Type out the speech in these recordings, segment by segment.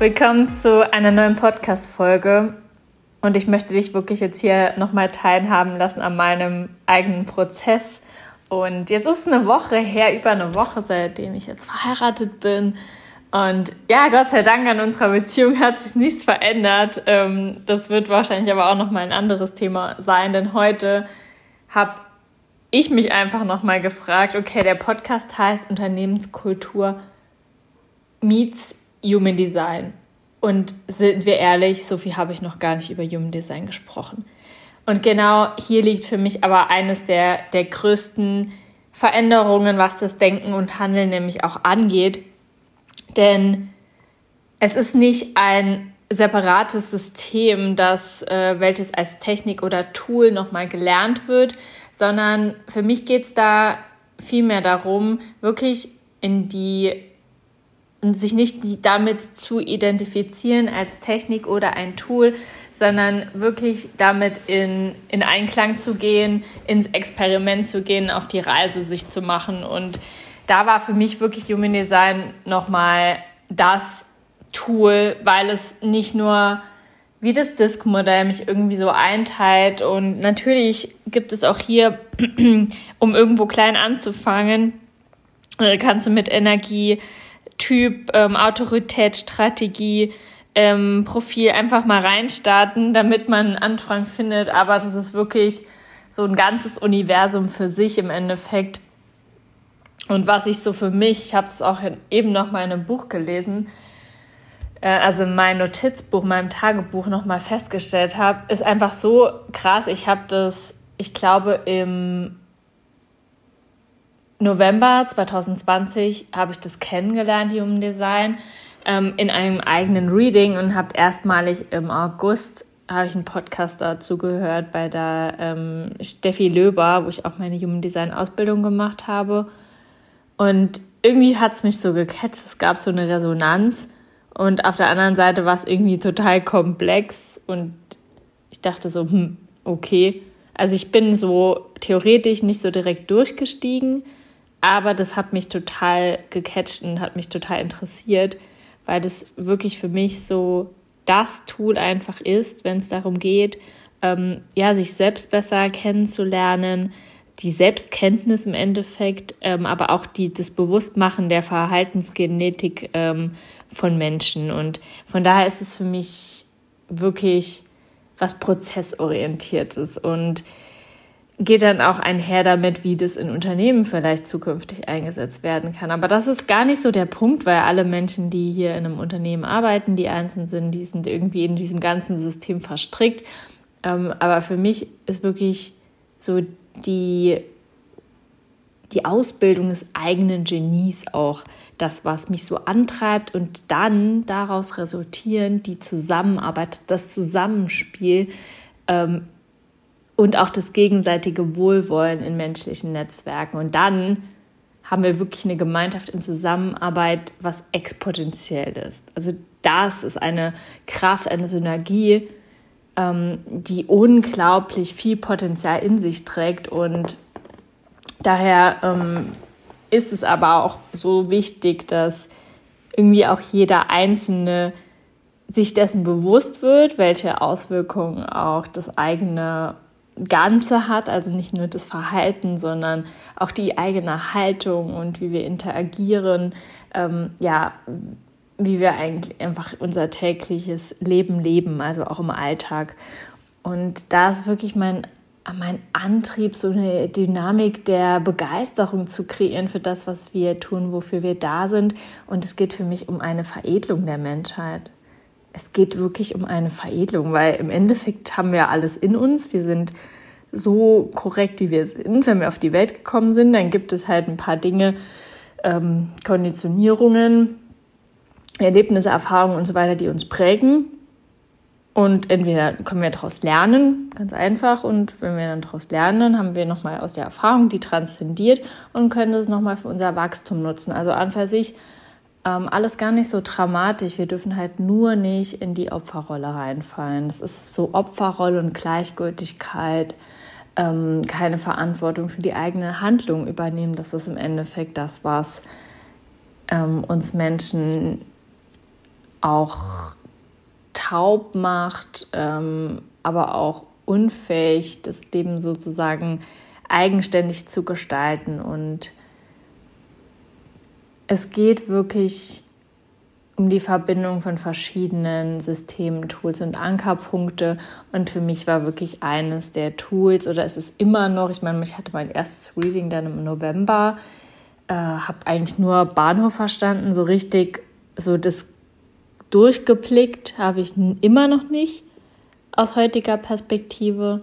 Willkommen zu einer neuen Podcast-Folge. Und ich möchte dich wirklich jetzt hier nochmal teilhaben lassen an meinem eigenen Prozess. Und jetzt ist eine Woche her, über eine Woche, seitdem ich jetzt verheiratet bin. Und ja, Gott sei Dank an unserer Beziehung hat sich nichts verändert. Ähm, das wird wahrscheinlich aber auch nochmal ein anderes Thema sein, denn heute habe ich mich einfach nochmal gefragt, okay, der Podcast heißt Unternehmenskultur meets Human Design. Und sind wir ehrlich, so viel habe ich noch gar nicht über Human Design gesprochen. Und genau hier liegt für mich aber eines der, der größten Veränderungen, was das Denken und Handeln nämlich auch angeht. Denn es ist nicht ein separates System, das, äh, welches als Technik oder Tool nochmal gelernt wird, sondern für mich geht es da vielmehr darum, wirklich in die und sich nicht damit zu identifizieren als Technik oder ein Tool, sondern wirklich damit in, in Einklang zu gehen, ins Experiment zu gehen, auf die Reise sich zu machen. Und da war für mich wirklich Human Design nochmal das Tool, weil es nicht nur wie das Disk-Modell mich irgendwie so einteilt. Und natürlich gibt es auch hier, um irgendwo klein anzufangen, äh, kannst du mit Energie Typ, ähm, Autorität, Strategie, ähm, Profil einfach mal reinstarten, damit man einen Anfang findet. Aber das ist wirklich so ein ganzes Universum für sich im Endeffekt. Und was ich so für mich, ich habe es auch eben noch mal in einem Buch gelesen, äh, also in meinem Notizbuch, meinem Tagebuch noch mal festgestellt habe, ist einfach so krass. Ich habe das, ich glaube, im November 2020 habe ich das kennengelernt, Human Design, ähm, in einem eigenen Reading und habe erstmalig im August habe ich einen Podcast dazu gehört bei der ähm, Steffi Löber, wo ich auch meine Human Design Ausbildung gemacht habe. Und irgendwie hat es mich so gecatcht, es gab so eine Resonanz und auf der anderen Seite war es irgendwie total komplex und ich dachte so, hm, okay. Also ich bin so theoretisch nicht so direkt durchgestiegen, aber das hat mich total gecatcht und hat mich total interessiert, weil das wirklich für mich so das Tool einfach ist, wenn es darum geht, ähm, ja, sich selbst besser kennenzulernen, die Selbstkenntnis im Endeffekt, ähm, aber auch die, das Bewusstmachen der Verhaltensgenetik ähm, von Menschen. Und von daher ist es für mich wirklich was Prozessorientiertes und geht dann auch einher damit, wie das in Unternehmen vielleicht zukünftig eingesetzt werden kann. Aber das ist gar nicht so der Punkt, weil alle Menschen, die hier in einem Unternehmen arbeiten, die einzeln sind, die sind irgendwie in diesem ganzen System verstrickt. Ähm, aber für mich ist wirklich so die, die Ausbildung des eigenen Genies auch das, was mich so antreibt und dann daraus resultierend die Zusammenarbeit, das Zusammenspiel ähm, und auch das gegenseitige Wohlwollen in menschlichen Netzwerken. Und dann haben wir wirklich eine Gemeinschaft in Zusammenarbeit, was exponentiell ist. Also das ist eine Kraft, eine Synergie, ähm, die unglaublich viel Potenzial in sich trägt. Und daher ähm, ist es aber auch so wichtig, dass irgendwie auch jeder Einzelne sich dessen bewusst wird, welche Auswirkungen auch das eigene Ganze hat, also nicht nur das Verhalten, sondern auch die eigene Haltung und wie wir interagieren, ähm, ja, wie wir eigentlich einfach unser tägliches Leben leben, also auch im Alltag. Und da ist wirklich mein, mein Antrieb, so eine Dynamik der Begeisterung zu kreieren für das, was wir tun, wofür wir da sind. Und es geht für mich um eine Veredelung der Menschheit es geht wirklich um eine Veredelung, weil im Endeffekt haben wir alles in uns. Wir sind so korrekt, wie wir sind. Wenn wir auf die Welt gekommen sind, dann gibt es halt ein paar Dinge, ähm, Konditionierungen, Erlebnisse, Erfahrungen und so weiter, die uns prägen. Und entweder können wir daraus lernen, ganz einfach, und wenn wir dann daraus lernen, haben wir nochmal aus der Erfahrung, die transzendiert und können das nochmal für unser Wachstum nutzen. Also an für sich ähm, alles gar nicht so dramatisch. Wir dürfen halt nur nicht in die Opferrolle reinfallen. Das ist so Opferrolle und Gleichgültigkeit, ähm, keine Verantwortung für die eigene Handlung übernehmen. Das ist im Endeffekt das, was ähm, uns Menschen auch taub macht, ähm, aber auch unfähig, das Leben sozusagen eigenständig zu gestalten. Und es geht wirklich um die Verbindung von verschiedenen Systemen, Tools und Ankerpunkte. Und für mich war wirklich eines der Tools, oder es ist immer noch, ich meine, ich hatte mein erstes Reading dann im November, äh, habe eigentlich nur Bahnhof verstanden, so richtig, so das durchgeblickt habe ich immer noch nicht aus heutiger Perspektive.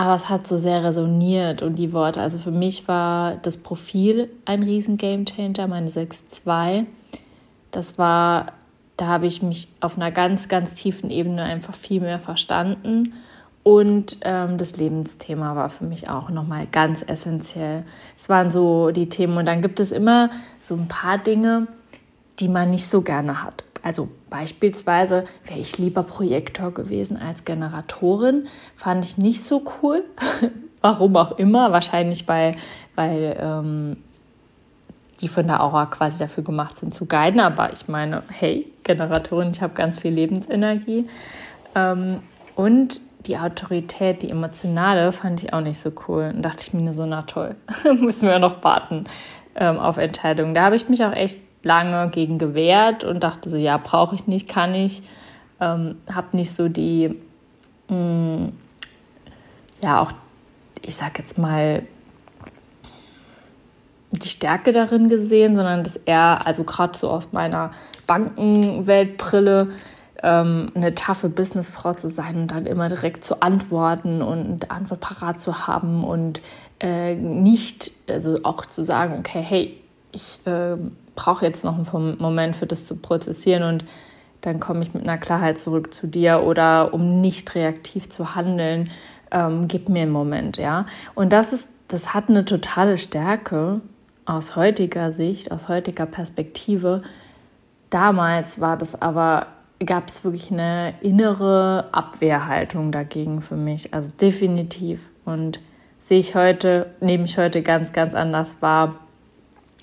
Aber es hat so sehr resoniert und die Worte. Also für mich war das Profil ein riesen Gamechanger, meine 6.2 das war, da habe ich mich auf einer ganz, ganz tiefen Ebene einfach viel mehr verstanden. Und ähm, das Lebensthema war für mich auch nochmal ganz essentiell. Es waren so die Themen. Und dann gibt es immer so ein paar Dinge, die man nicht so gerne hat. Also beispielsweise wäre ich lieber Projektor gewesen als Generatorin. Fand ich nicht so cool. Warum auch immer. Wahrscheinlich bei, weil ähm, die von der Aura quasi dafür gemacht sind zu guiden. Aber ich meine, hey, Generatorin, ich habe ganz viel Lebensenergie. Ähm, und die Autorität, die emotionale, fand ich auch nicht so cool. Und dachte ich mir so, na toll, müssen wir noch warten ähm, auf Entscheidungen. Da habe ich mich auch echt lange gegen gewehrt und dachte so, ja, brauche ich nicht, kann ich. Ähm, habe nicht so die, mh, mm, ja, auch, ich sag jetzt mal, die Stärke darin gesehen, sondern dass er, also gerade so aus meiner Bankenweltbrille, ähm, eine taffe Businessfrau zu sein und dann immer direkt zu antworten und Antwort parat zu haben und äh, nicht, also auch zu sagen, okay, hey, ich äh, brauche jetzt noch einen Moment für das zu prozessieren und dann komme ich mit einer Klarheit zurück zu dir oder um nicht reaktiv zu handeln, ähm, gib mir einen Moment, ja. Und das ist, das hat eine totale Stärke, aus heutiger Sicht, aus heutiger Perspektive. Damals war das aber, gab es wirklich eine innere Abwehrhaltung dagegen für mich. Also definitiv. Und sehe ich heute, nehme ich heute ganz, ganz anders wahr.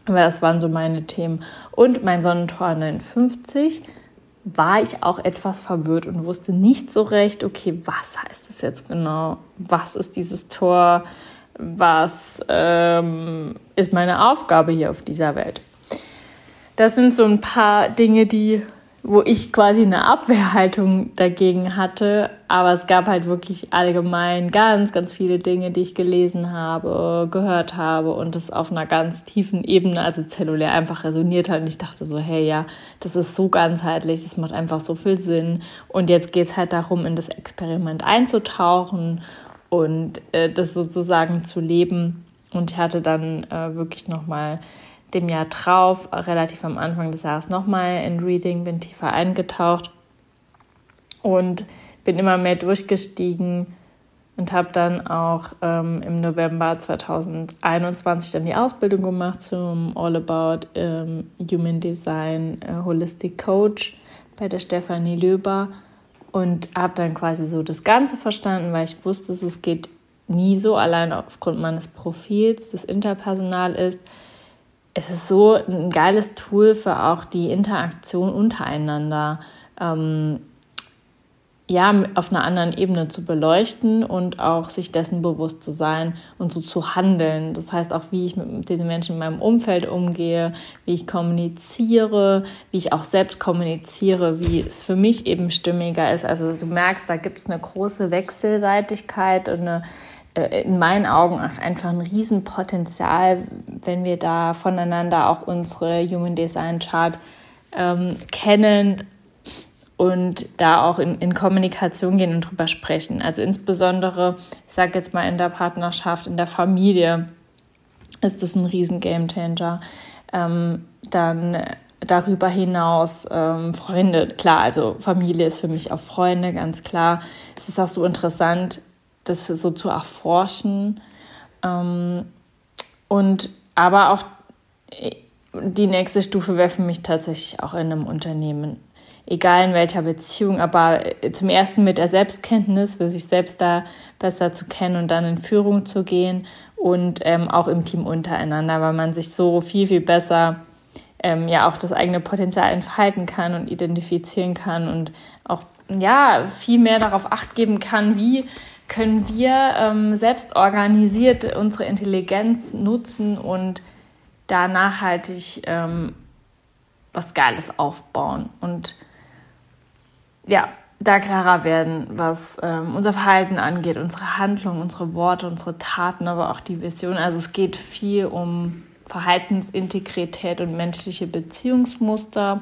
Aber das waren so meine Themen. Und mein Sonnentor 59 war ich auch etwas verwirrt und wusste nicht so recht, okay, was heißt das jetzt genau? Was ist dieses Tor? was ähm, ist meine Aufgabe hier auf dieser Welt. Das sind so ein paar Dinge, die, wo ich quasi eine Abwehrhaltung dagegen hatte, aber es gab halt wirklich allgemein ganz, ganz viele Dinge, die ich gelesen habe, gehört habe und das auf einer ganz tiefen Ebene, also zellulär einfach resoniert hat und ich dachte so, hey ja, das ist so ganzheitlich, das macht einfach so viel Sinn und jetzt geht es halt darum, in das Experiment einzutauchen und äh, das sozusagen zu leben. Und ich hatte dann äh, wirklich nochmal dem Jahr drauf, relativ am Anfang des Jahres nochmal in Reading, bin tiefer eingetaucht und bin immer mehr durchgestiegen und habe dann auch ähm, im November 2021 dann die Ausbildung gemacht zum All About ähm, Human Design äh, Holistic Coach bei der Stefanie Löber und habe dann quasi so das Ganze verstanden, weil ich wusste, es geht nie so allein aufgrund meines Profils, das Interpersonal ist. Es ist so ein geiles Tool für auch die Interaktion untereinander. Ähm, ja, auf einer anderen Ebene zu beleuchten und auch sich dessen bewusst zu sein und so zu handeln. Das heißt auch, wie ich mit den Menschen in meinem Umfeld umgehe, wie ich kommuniziere, wie ich auch selbst kommuniziere, wie es für mich eben stimmiger ist. Also du merkst, da gibt es eine große Wechselseitigkeit und eine, in meinen Augen einfach ein Riesenpotenzial, wenn wir da voneinander auch unsere Human Design Chart ähm, kennen und da auch in, in Kommunikation gehen und drüber sprechen. Also insbesondere, ich sage jetzt mal in der Partnerschaft, in der Familie ist das ein riesen Gamechanger. Ähm, dann darüber hinaus ähm, Freunde, klar, also Familie ist für mich auch Freunde, ganz klar. Es ist auch so interessant, das so zu erforschen. Ähm, und aber auch äh, die nächste Stufe wäre für mich tatsächlich auch in einem Unternehmen egal in welcher Beziehung, aber äh, zum ersten mit der Selbstkenntnis, für sich selbst da besser zu kennen und dann in Führung zu gehen und ähm, auch im Team untereinander, weil man sich so viel, viel besser ähm, ja auch das eigene Potenzial entfalten kann und identifizieren kann und auch ja viel mehr darauf acht geben kann, wie können wir ähm, selbst organisiert unsere Intelligenz nutzen und da nachhaltig ähm, was Geiles aufbauen und ja, da klarer werden, was ähm, unser Verhalten angeht, unsere Handlungen, unsere Worte, unsere Taten, aber auch die Vision. Also es geht viel um Verhaltensintegrität und menschliche Beziehungsmuster.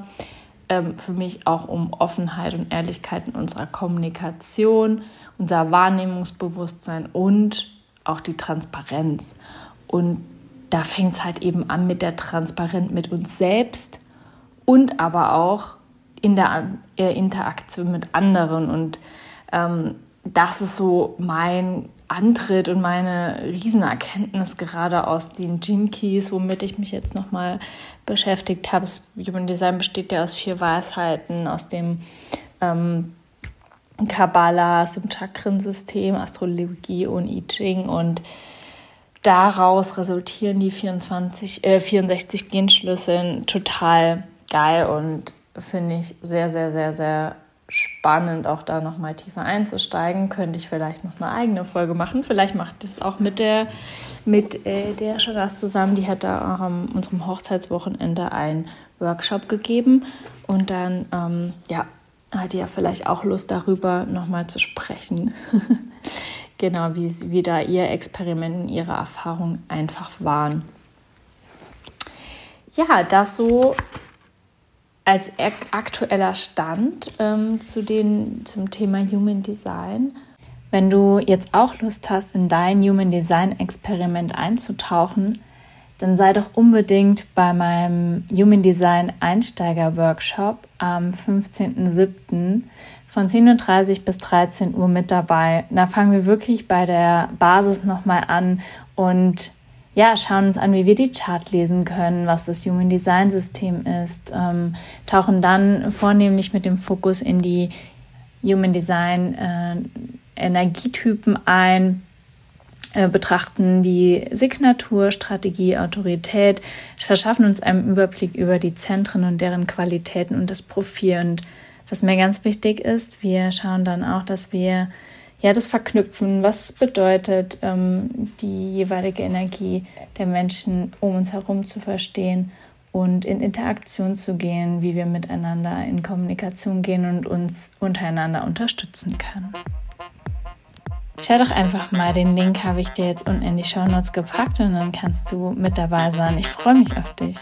Ähm, für mich auch um Offenheit und Ehrlichkeit in unserer Kommunikation, unser Wahrnehmungsbewusstsein und auch die Transparenz. Und da fängt es halt eben an mit der Transparenz mit uns selbst und aber auch in der Interaktion mit anderen. Und ähm, das ist so mein Antritt und meine Riesenerkenntnis gerade aus den Keys, womit ich mich jetzt nochmal beschäftigt habe. Das Human Design besteht ja aus vier Weisheiten, aus dem ähm, Kabbalah, aus dem Chakrensystem, Astrologie und I Ching und daraus resultieren die 24, äh, 64 Genschlüsseln total geil und finde ich sehr, sehr, sehr, sehr spannend, auch da nochmal tiefer einzusteigen. Könnte ich vielleicht noch eine eigene Folge machen. Vielleicht macht das auch mit der, mit äh, der Sharas zusammen. Die hätte auch an unserem Hochzeitswochenende einen Workshop gegeben. Und dann, ähm, ja, hat die ja vielleicht auch Lust darüber nochmal zu sprechen. genau, wie, wie da ihr Experiment, ihre Erfahrungen einfach waren. Ja, das so als aktueller Stand ähm, zu den, zum Thema Human Design. Wenn du jetzt auch Lust hast, in dein Human Design Experiment einzutauchen, dann sei doch unbedingt bei meinem Human Design Einsteiger Workshop am 15.07. von 10.30 Uhr bis 13 Uhr mit dabei. Da fangen wir wirklich bei der Basis nochmal an und ja, schauen uns an, wie wir die Chart lesen können, was das Human Design System ist, ähm, tauchen dann vornehmlich mit dem Fokus in die Human Design äh, Energietypen ein, äh, betrachten die Signatur, Strategie, Autorität, verschaffen uns einen Überblick über die Zentren und deren Qualitäten und das Profil. Und was mir ganz wichtig ist, wir schauen dann auch, dass wir ja, das Verknüpfen, was es bedeutet, ähm, die jeweilige Energie der Menschen um uns herum zu verstehen und in Interaktion zu gehen, wie wir miteinander in Kommunikation gehen und uns untereinander unterstützen können. Schau doch einfach mal, den Link habe ich dir jetzt unten in die Show Notes gepackt und dann kannst du mit dabei sein. Ich freue mich auf dich.